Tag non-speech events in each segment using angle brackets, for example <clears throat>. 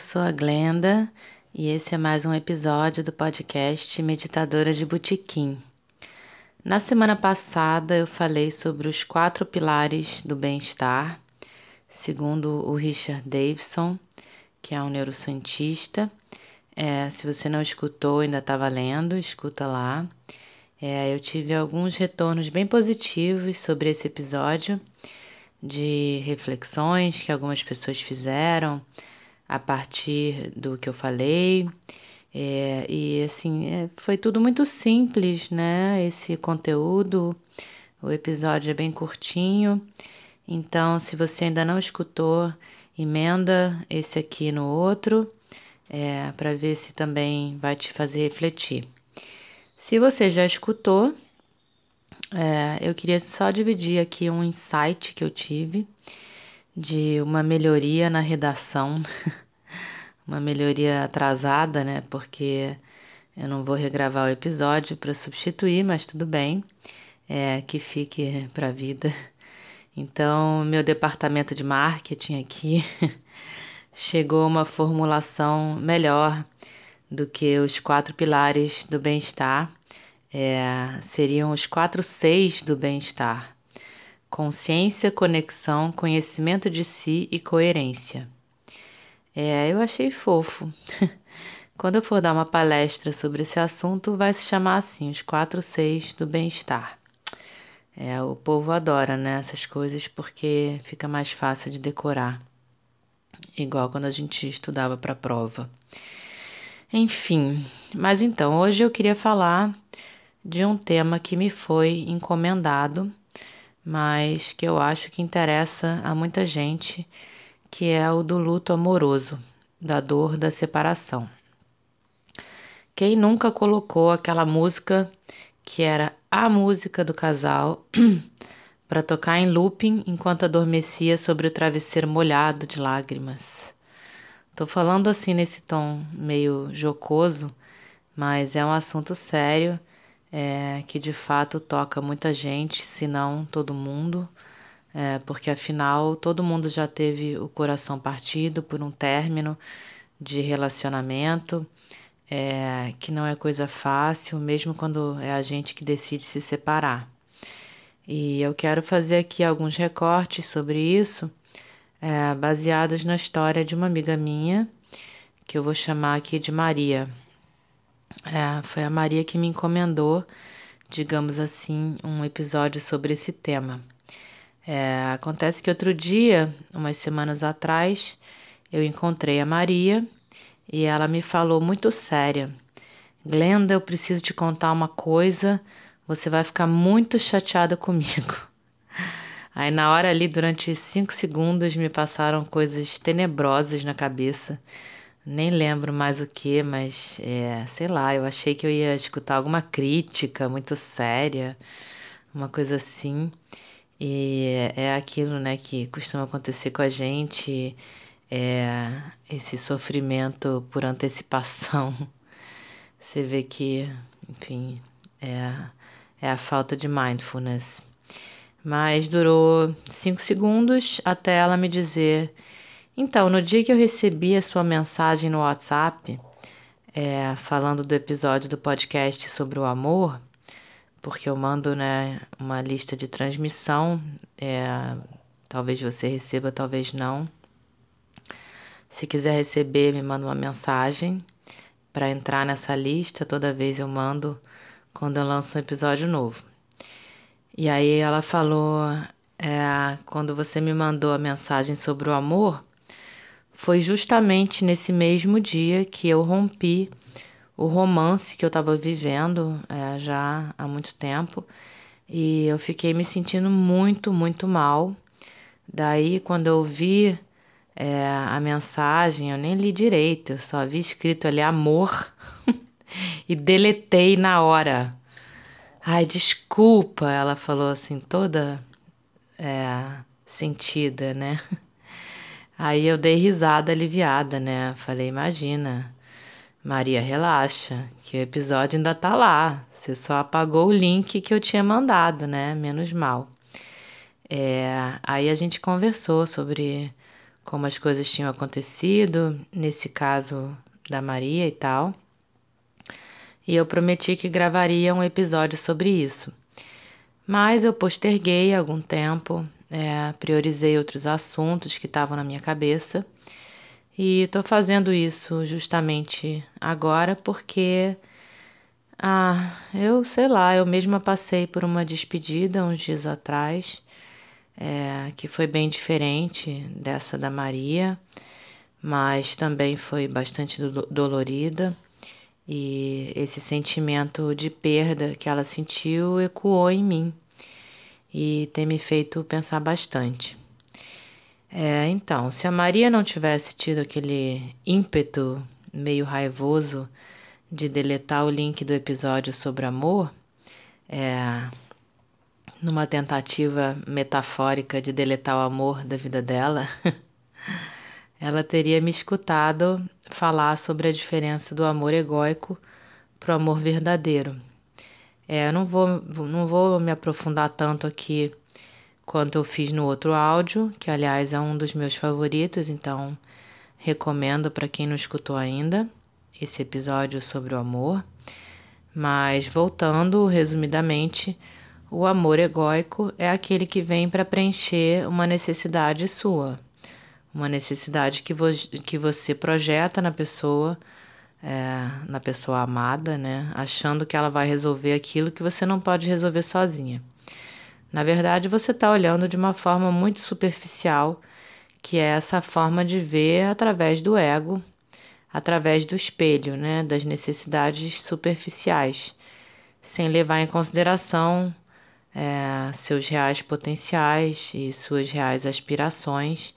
sou a Glenda e esse é mais um episódio do podcast Meditadora de Botequim. Na semana passada eu falei sobre os quatro pilares do bem-estar, segundo o Richard Davidson, que é um neurocientista. É, se você não escutou, ainda está valendo, escuta lá. É, eu tive alguns retornos bem positivos sobre esse episódio, de reflexões que algumas pessoas fizeram a partir do que eu falei. É, e assim, é, foi tudo muito simples, né? Esse conteúdo, o episódio é bem curtinho. Então, se você ainda não escutou, emenda esse aqui no outro, é, para ver se também vai te fazer refletir. Se você já escutou, é, eu queria só dividir aqui um insight que eu tive de uma melhoria na redação, <laughs> uma melhoria atrasada, né? Porque eu não vou regravar o episódio para substituir, mas tudo bem, é, que fique para a vida. Então, meu departamento de marketing aqui <laughs> chegou a uma formulação melhor do que os quatro pilares do bem-estar. É, seriam os quatro seis do bem-estar: consciência, conexão, conhecimento de si e coerência. É, eu achei fofo. <laughs> Quando eu for dar uma palestra sobre esse assunto, vai se chamar assim: os quatro seis do bem-estar. É, o povo adora né, essas coisas porque fica mais fácil de decorar, igual quando a gente estudava para prova. Enfim, mas então, hoje eu queria falar de um tema que me foi encomendado, mas que eu acho que interessa a muita gente, que é o do luto amoroso, da dor da separação. Quem nunca colocou aquela música que era a música do casal <clears throat> para tocar em looping enquanto adormecia sobre o travesseiro molhado de lágrimas? Tô falando assim nesse tom meio jocoso, mas é um assunto sério é, que de fato toca muita gente, se não todo mundo, é, porque afinal todo mundo já teve o coração partido por um término de relacionamento, é, que não é coisa fácil, mesmo quando é a gente que decide se separar. E eu quero fazer aqui alguns recortes sobre isso, é, baseados na história de uma amiga minha, que eu vou chamar aqui de Maria. É, foi a Maria que me encomendou, digamos assim, um episódio sobre esse tema. É, acontece que outro dia, umas semanas atrás, eu encontrei a Maria e ela me falou muito séria: Glenda, eu preciso te contar uma coisa, você vai ficar muito chateada comigo. <laughs> Aí, na hora ali, durante cinco segundos, me passaram coisas tenebrosas na cabeça nem lembro mais o que, mas é, sei lá, eu achei que eu ia escutar alguma crítica muito séria, uma coisa assim. E é aquilo, né, que costuma acontecer com a gente, é esse sofrimento por antecipação. <laughs> Você vê que, enfim, é, é a falta de mindfulness. Mas durou cinco segundos até ela me dizer então, no dia que eu recebi a sua mensagem no WhatsApp, é, falando do episódio do podcast sobre o amor, porque eu mando né, uma lista de transmissão, é, talvez você receba, talvez não. Se quiser receber, me manda uma mensagem para entrar nessa lista. Toda vez eu mando quando eu lanço um episódio novo. E aí ela falou: é, quando você me mandou a mensagem sobre o amor, foi justamente nesse mesmo dia que eu rompi o romance que eu estava vivendo é, já há muito tempo e eu fiquei me sentindo muito, muito mal. Daí, quando eu vi é, a mensagem, eu nem li direito, eu só vi escrito ali amor <laughs> e deletei na hora. Ai, desculpa, ela falou assim, toda é, sentida, né? <laughs> Aí eu dei risada aliviada, né? Falei, imagina Maria, relaxa, que o episódio ainda tá lá. Você só apagou o link que eu tinha mandado, né? Menos mal. É, aí a gente conversou sobre como as coisas tinham acontecido, nesse caso da Maria e tal. E eu prometi que gravaria um episódio sobre isso. Mas eu posterguei algum tempo, é, priorizei outros assuntos que estavam na minha cabeça e estou fazendo isso justamente agora porque, ah, eu sei lá, eu mesma passei por uma despedida uns dias atrás, é, que foi bem diferente dessa da Maria, mas também foi bastante do dolorida. E esse sentimento de perda que ela sentiu ecoou em mim e tem me feito pensar bastante. É, então, se a Maria não tivesse tido aquele ímpeto meio raivoso de deletar o link do episódio sobre amor, é, numa tentativa metafórica de deletar o amor da vida dela, <laughs> ela teria me escutado falar sobre a diferença do amor egóico para o amor verdadeiro. É, eu não vou, não vou me aprofundar tanto aqui quanto eu fiz no outro áudio, que aliás é um dos meus favoritos, então recomendo para quem não escutou ainda esse episódio sobre o amor. Mas voltando resumidamente, o amor egóico é aquele que vem para preencher uma necessidade sua, uma necessidade que, vo que você projeta na pessoa, é, na pessoa amada, né? Achando que ela vai resolver aquilo que você não pode resolver sozinha. Na verdade, você está olhando de uma forma muito superficial, que é essa forma de ver através do ego, através do espelho, né, das necessidades superficiais, sem levar em consideração é, seus reais potenciais e suas reais aspirações,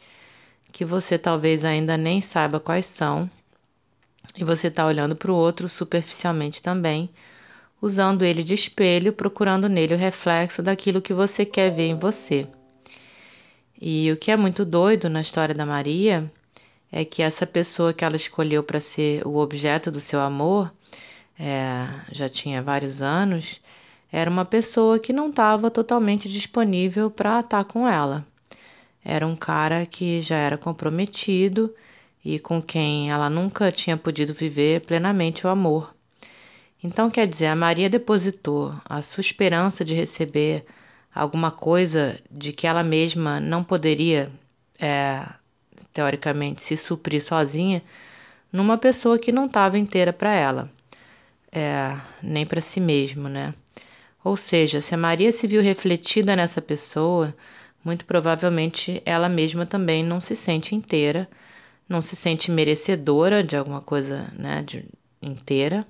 que você talvez ainda nem saiba quais são, e você está olhando para o outro superficialmente também usando ele de espelho, procurando nele o reflexo daquilo que você quer ver em você. E o que é muito doido na história da Maria é que essa pessoa que ela escolheu para ser o objeto do seu amor, é, já tinha vários anos, era uma pessoa que não estava totalmente disponível para estar com ela. Era um cara que já era comprometido e com quem ela nunca tinha podido viver plenamente o amor. Então, quer dizer, a Maria depositou a sua esperança de receber alguma coisa de que ela mesma não poderia, é, teoricamente, se suprir sozinha, numa pessoa que não estava inteira para ela, é, nem para si mesmo, né? Ou seja, se a Maria se viu refletida nessa pessoa, muito provavelmente ela mesma também não se sente inteira, não se sente merecedora de alguma coisa, né, de, inteira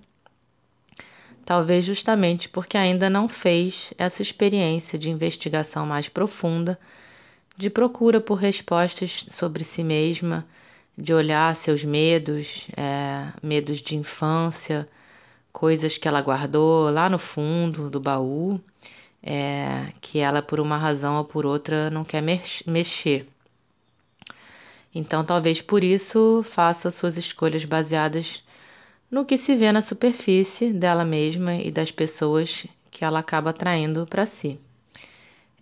talvez justamente porque ainda não fez essa experiência de investigação mais profunda, de procura por respostas sobre si mesma, de olhar seus medos, é, medos de infância, coisas que ela guardou lá no fundo do baú, é, que ela, por uma razão ou por outra, não quer mexer. Então, talvez por isso faça suas escolhas baseadas no que se vê na superfície dela mesma e das pessoas que ela acaba atraindo para si.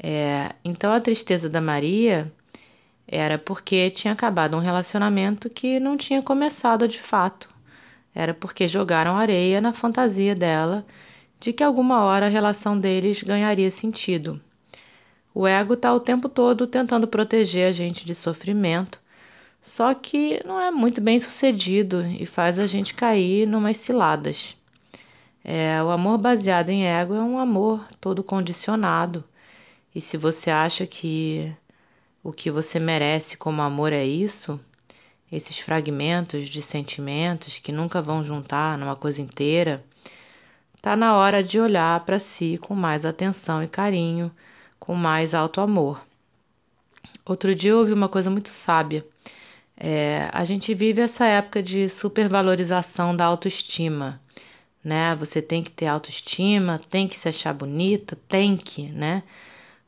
É, então a tristeza da Maria era porque tinha acabado um relacionamento que não tinha começado de fato. Era porque jogaram areia na fantasia dela de que alguma hora a relação deles ganharia sentido. O ego está o tempo todo tentando proteger a gente de sofrimento só que não é muito bem sucedido e faz a gente cair numas ciladas. É, o amor baseado em ego é um amor todo condicionado. E se você acha que o que você merece como amor é isso, esses fragmentos de sentimentos que nunca vão juntar numa coisa inteira, tá na hora de olhar para si com mais atenção e carinho, com mais alto amor. Outro dia eu ouvi uma coisa muito sábia. É, a gente vive essa época de supervalorização da autoestima, né? Você tem que ter autoestima, tem que se achar bonita, tem que, né?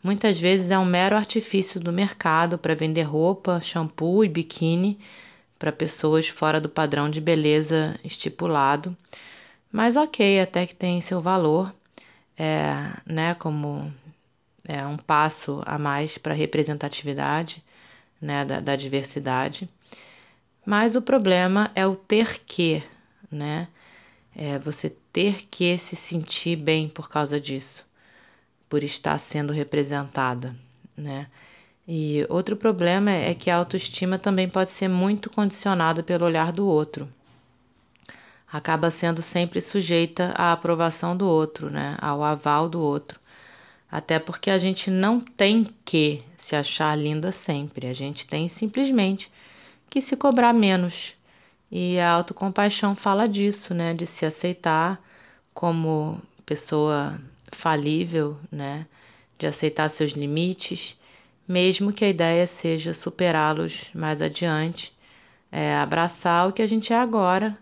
Muitas vezes é um mero artifício do mercado para vender roupa, shampoo e biquíni para pessoas fora do padrão de beleza estipulado. Mas ok, até que tem seu valor, é, né? Como é um passo a mais para a representatividade né, da, da diversidade. Mas o problema é o ter que, né? É você ter que se sentir bem por causa disso, por estar sendo representada, né? E outro problema é que a autoestima também pode ser muito condicionada pelo olhar do outro. Acaba sendo sempre sujeita à aprovação do outro, né? Ao aval do outro. Até porque a gente não tem que se achar linda sempre, a gente tem simplesmente que se cobrar menos. E a autocompaixão fala disso, né, de se aceitar como pessoa falível, né, de aceitar seus limites, mesmo que a ideia seja superá-los mais adiante, é abraçar o que a gente é agora,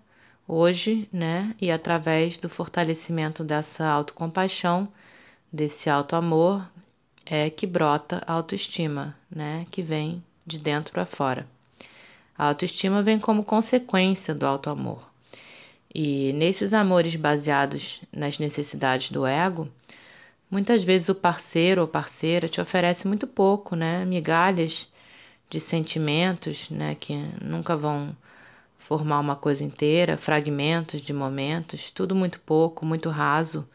hoje, né, e através do fortalecimento dessa autocompaixão desse alto amor é que brota a autoestima, né? Que vem de dentro para fora. A autoestima vem como consequência do alto amor. E nesses amores baseados nas necessidades do ego, muitas vezes o parceiro ou parceira te oferece muito pouco, né? Migalhas de sentimentos, né, que nunca vão formar uma coisa inteira, fragmentos de momentos, tudo muito pouco, muito raso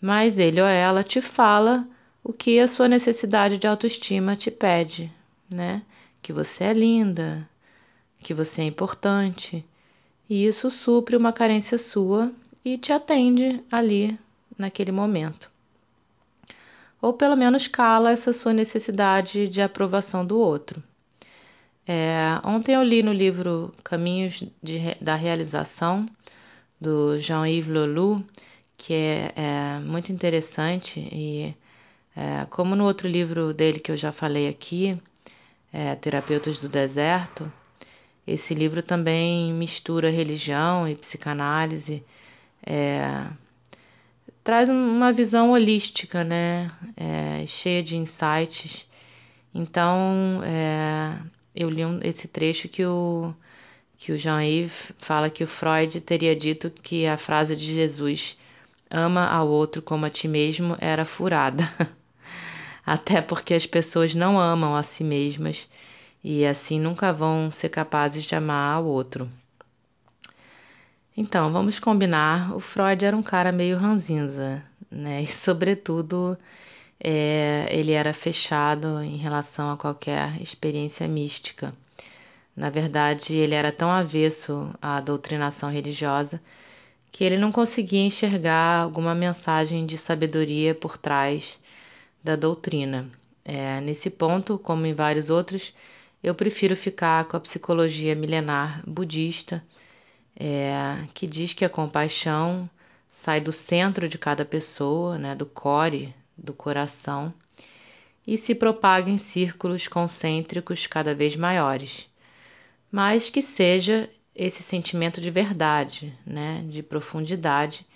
mas ele ou ela te fala o que a sua necessidade de autoestima te pede, né? Que você é linda, que você é importante. E isso supre uma carência sua e te atende ali naquele momento. Ou pelo menos cala essa sua necessidade de aprovação do outro. É, ontem eu li no livro Caminhos de, da Realização, do Jean-Yves Lelou, que é, é muito interessante e é, como no outro livro dele que eu já falei aqui, é, Terapeutas do Deserto, esse livro também mistura religião e psicanálise, é, traz uma visão holística, né, é, cheia de insights. Então, é, eu li um, esse trecho que o que o Jean-Yves fala que o Freud teria dito que a frase de Jesus ama ao outro como a ti mesmo era furada. <laughs> Até porque as pessoas não amam a si mesmas e assim nunca vão ser capazes de amar ao outro. Então, vamos combinar, o Freud era um cara meio ranzinza, né? E sobretudo é, ele era fechado em relação a qualquer experiência mística. Na verdade, ele era tão avesso à doutrinação religiosa que ele não conseguia enxergar alguma mensagem de sabedoria por trás da doutrina. É, nesse ponto, como em vários outros, eu prefiro ficar com a psicologia milenar budista, é, que diz que a compaixão sai do centro de cada pessoa, né, do core, do coração, e se propaga em círculos concêntricos cada vez maiores, mas que seja esse sentimento de verdade, né, de profundidade,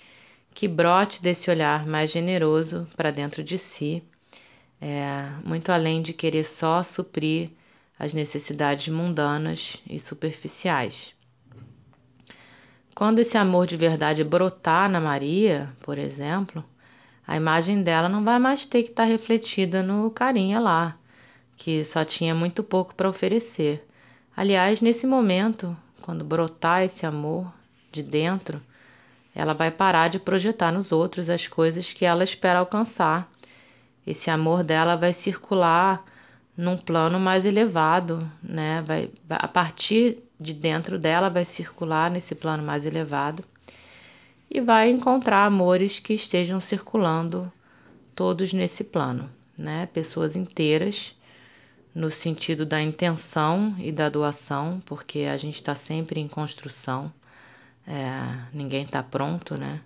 que brote desse olhar mais generoso para dentro de si, é, muito além de querer só suprir as necessidades mundanas e superficiais. Quando esse amor de verdade brotar na Maria, por exemplo, a imagem dela não vai mais ter que estar tá refletida no carinha lá, que só tinha muito pouco para oferecer. Aliás, nesse momento, quando brotar esse amor de dentro, ela vai parar de projetar nos outros as coisas que ela espera alcançar. Esse amor dela vai circular num plano mais elevado, né? Vai, a partir de dentro dela vai circular nesse plano mais elevado e vai encontrar amores que estejam circulando todos nesse plano, né? Pessoas inteiras no sentido da intenção e da doação, porque a gente está sempre em construção, é, ninguém está pronto, né?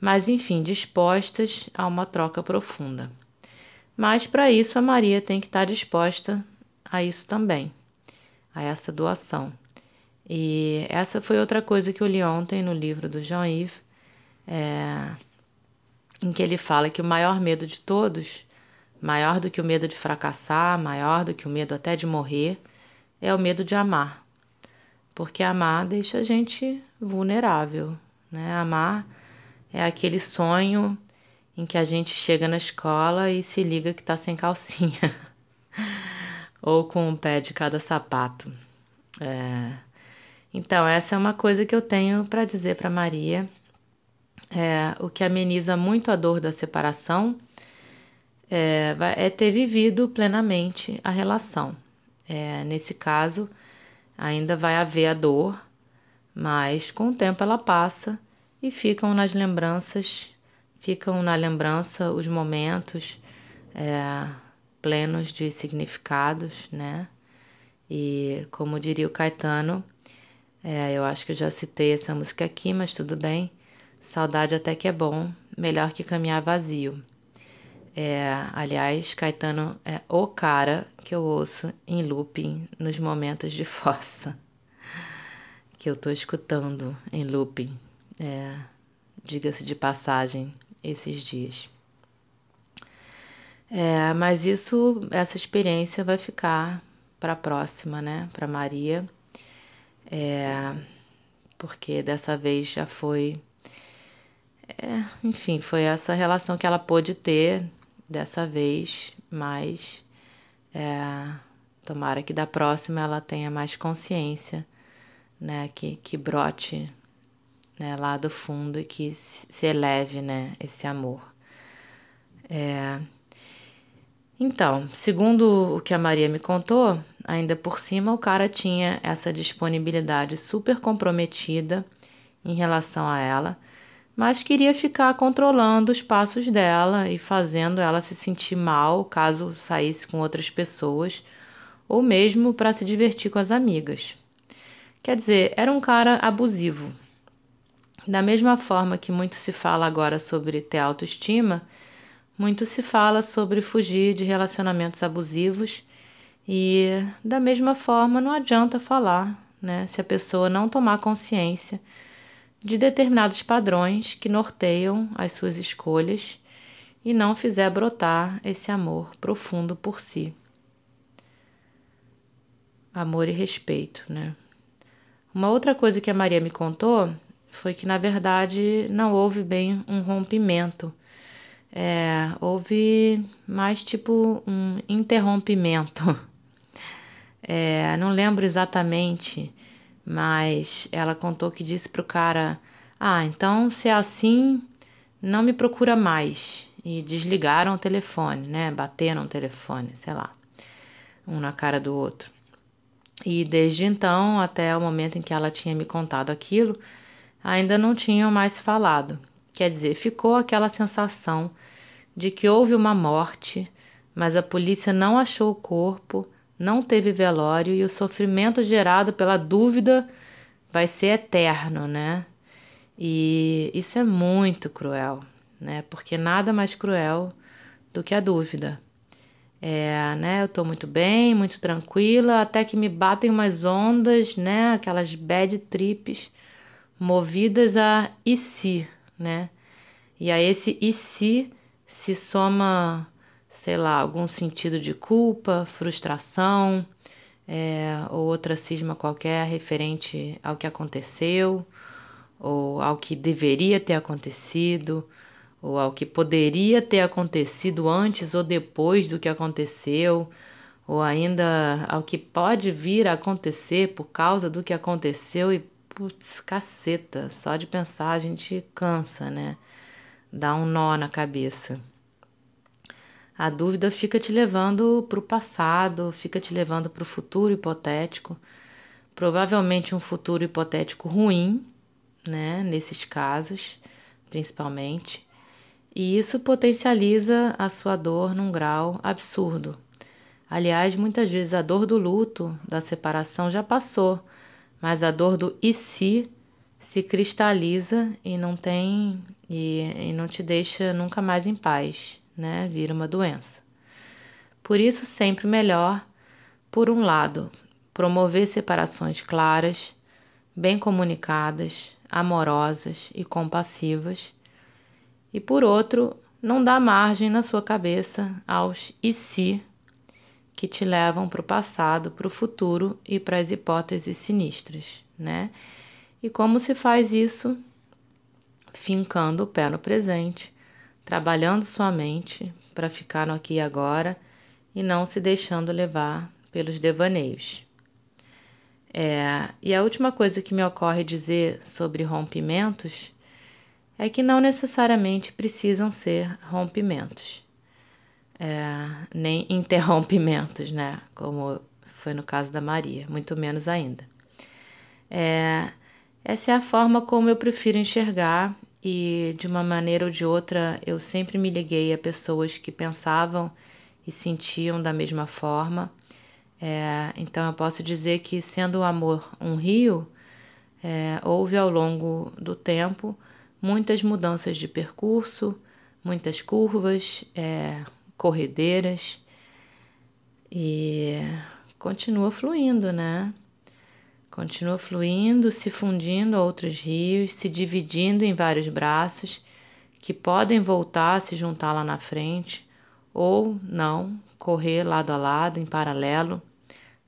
Mas enfim, dispostas a uma troca profunda. Mas para isso a Maria tem que estar tá disposta a isso também, a essa doação. E essa foi outra coisa que eu li ontem no livro do Jean-Yves, é, em que ele fala que o maior medo de todos Maior do que o medo de fracassar, maior do que o medo até de morrer, é o medo de amar. Porque amar deixa a gente vulnerável, né? Amar é aquele sonho em que a gente chega na escola e se liga que tá sem calcinha. <laughs> Ou com um pé de cada sapato. É... Então, essa é uma coisa que eu tenho para dizer para Maria. É, o que ameniza muito a dor da separação é, é ter vivido plenamente a relação. É, nesse caso, ainda vai haver a dor, mas com o tempo ela passa e ficam nas lembranças, ficam na lembrança os momentos é, plenos de significados, né? E como diria o Caetano, é, eu acho que eu já citei essa música aqui, mas tudo bem. Saudade até que é bom, melhor que caminhar vazio. É, aliás, Caetano é o cara que eu ouço em looping nos momentos de fossa. Que eu tô escutando em looping, é, diga-se de passagem, esses dias. É, mas isso, essa experiência vai ficar para a próxima, né? Para Maria, é, porque dessa vez já foi, é, enfim, foi essa relação que ela pôde ter dessa vez, mas é, tomara que da próxima ela tenha mais consciência, né, que, que brote né, lá do fundo e que se eleve, né, esse amor. É, então, segundo o que a Maria me contou, ainda por cima o cara tinha essa disponibilidade super comprometida em relação a ela mas queria ficar controlando os passos dela e fazendo ela se sentir mal caso saísse com outras pessoas, ou mesmo para se divertir com as amigas. Quer dizer, era um cara abusivo. Da mesma forma que muito se fala agora sobre ter autoestima, muito se fala sobre fugir de relacionamentos abusivos e da mesma forma não adianta falar, né, se a pessoa não tomar consciência de determinados padrões que norteiam as suas escolhas e não fizer brotar esse amor profundo por si. Amor e respeito, né? Uma outra coisa que a Maria me contou foi que, na verdade, não houve bem um rompimento. É, houve mais tipo um interrompimento. É, não lembro exatamente mas ela contou que disse pro cara: Ah, então se é assim, não me procura mais. E desligaram o telefone, né? Bateram o telefone, sei lá, um na cara do outro. E desde então, até o momento em que ela tinha me contado aquilo, ainda não tinham mais falado. Quer dizer, ficou aquela sensação de que houve uma morte, mas a polícia não achou o corpo não teve velório e o sofrimento gerado pela dúvida vai ser eterno, né? E isso é muito cruel, né? Porque nada mais cruel do que a dúvida. É, né? Eu tô muito bem, muito tranquila, até que me batem umas ondas, né? Aquelas bad trips movidas a e se, né? E a esse e se se soma sei lá, algum sentido de culpa, frustração, é, ou outra cisma qualquer referente ao que aconteceu, ou ao que deveria ter acontecido, ou ao que poderia ter acontecido antes ou depois do que aconteceu, ou ainda ao que pode vir a acontecer por causa do que aconteceu e putz, caceta, só de pensar a gente cansa, né? Dá um nó na cabeça. A dúvida fica te levando para o passado, fica te levando para o futuro hipotético, provavelmente um futuro hipotético ruim, né? Nesses casos, principalmente. E isso potencializa a sua dor num grau absurdo. Aliás, muitas vezes a dor do luto, da separação já passou, mas a dor do e se se cristaliza e não tem e, e não te deixa nunca mais em paz, né? Vira uma doença. Por isso, sempre melhor, por um lado, promover separações claras, bem comunicadas, amorosas e compassivas, e por outro, não dá margem na sua cabeça aos e se que te levam para o passado, para o futuro e para as hipóteses sinistras, né? E como se faz isso? Fincando o pé no presente, trabalhando sua mente para ficar no aqui e agora e não se deixando levar pelos devaneios. É, e a última coisa que me ocorre dizer sobre rompimentos é que não necessariamente precisam ser rompimentos, é, nem interrompimentos, né? Como foi no caso da Maria, muito menos ainda. É, essa é a forma como eu prefiro enxergar, e de uma maneira ou de outra eu sempre me liguei a pessoas que pensavam e sentiam da mesma forma. É, então eu posso dizer que, sendo o amor um rio, é, houve ao longo do tempo muitas mudanças de percurso, muitas curvas, é, corredeiras e continua fluindo, né? Continua fluindo, se fundindo a outros rios, se dividindo em vários braços que podem voltar a se juntar lá na frente ou não, correr lado a lado, em paralelo,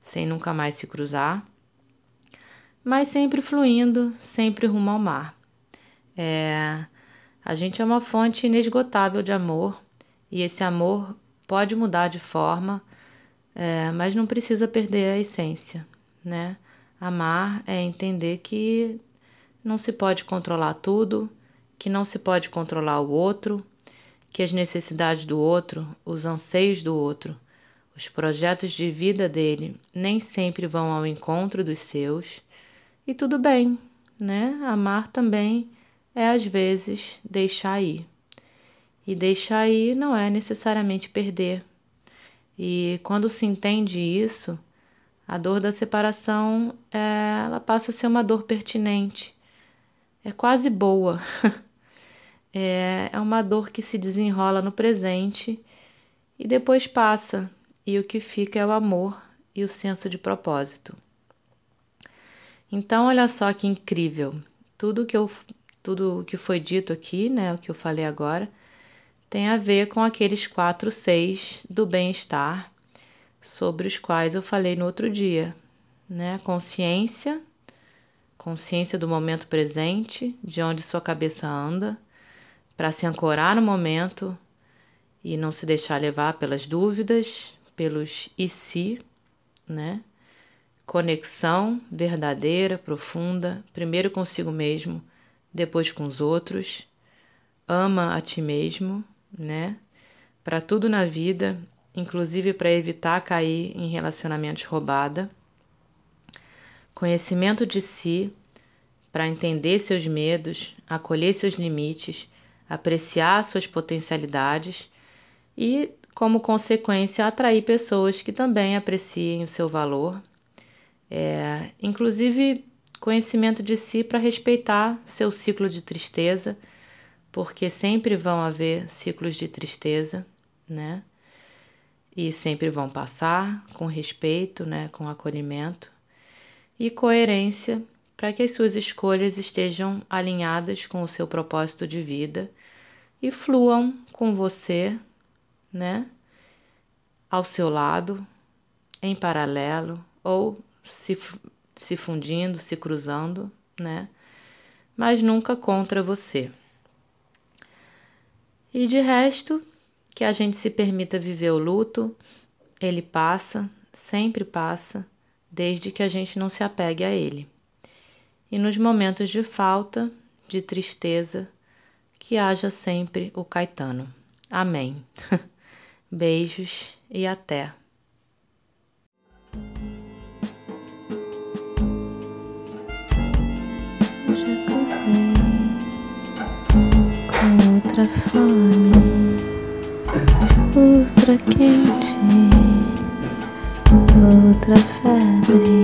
sem nunca mais se cruzar, mas sempre fluindo, sempre rumo ao mar. É, a gente é uma fonte inesgotável de amor e esse amor pode mudar de forma, é, mas não precisa perder a essência, né? Amar é entender que não se pode controlar tudo, que não se pode controlar o outro, que as necessidades do outro, os anseios do outro, os projetos de vida dele nem sempre vão ao encontro dos seus. E tudo bem, né? Amar também é às vezes deixar ir. E deixar ir não é necessariamente perder. E quando se entende isso, a dor da separação é, ela passa a ser uma dor pertinente. É quase boa. <laughs> é, é uma dor que se desenrola no presente e depois passa, e o que fica é o amor e o senso de propósito. Então, olha só que incrível. Tudo que eu tudo que foi dito aqui, né, o que eu falei agora, tem a ver com aqueles quatro seis do bem-estar sobre os quais eu falei no outro dia, né? Consciência, consciência do momento presente, de onde sua cabeça anda, para se ancorar no momento e não se deixar levar pelas dúvidas, pelos e se, né? Conexão verdadeira, profunda, primeiro consigo mesmo, depois com os outros. Ama a ti mesmo, né? Para tudo na vida, inclusive para evitar cair em relacionamentos roubada. Conhecimento de si, para entender seus medos, acolher seus limites, apreciar suas potencialidades e, como consequência, atrair pessoas que também apreciem o seu valor. É, inclusive, conhecimento de si para respeitar seu ciclo de tristeza, porque sempre vão haver ciclos de tristeza, né? E sempre vão passar com respeito, né, com acolhimento e coerência para que as suas escolhas estejam alinhadas com o seu propósito de vida e fluam com você, né? Ao seu lado, em paralelo ou se, se fundindo, se cruzando, né? Mas nunca contra você. E de resto, que a gente se permita viver o luto, ele passa, sempre passa, desde que a gente não se apegue a ele. E nos momentos de falta, de tristeza, que haja sempre o Caetano. Amém. <laughs> Beijos e até. outra fome, outra quente, outra febre.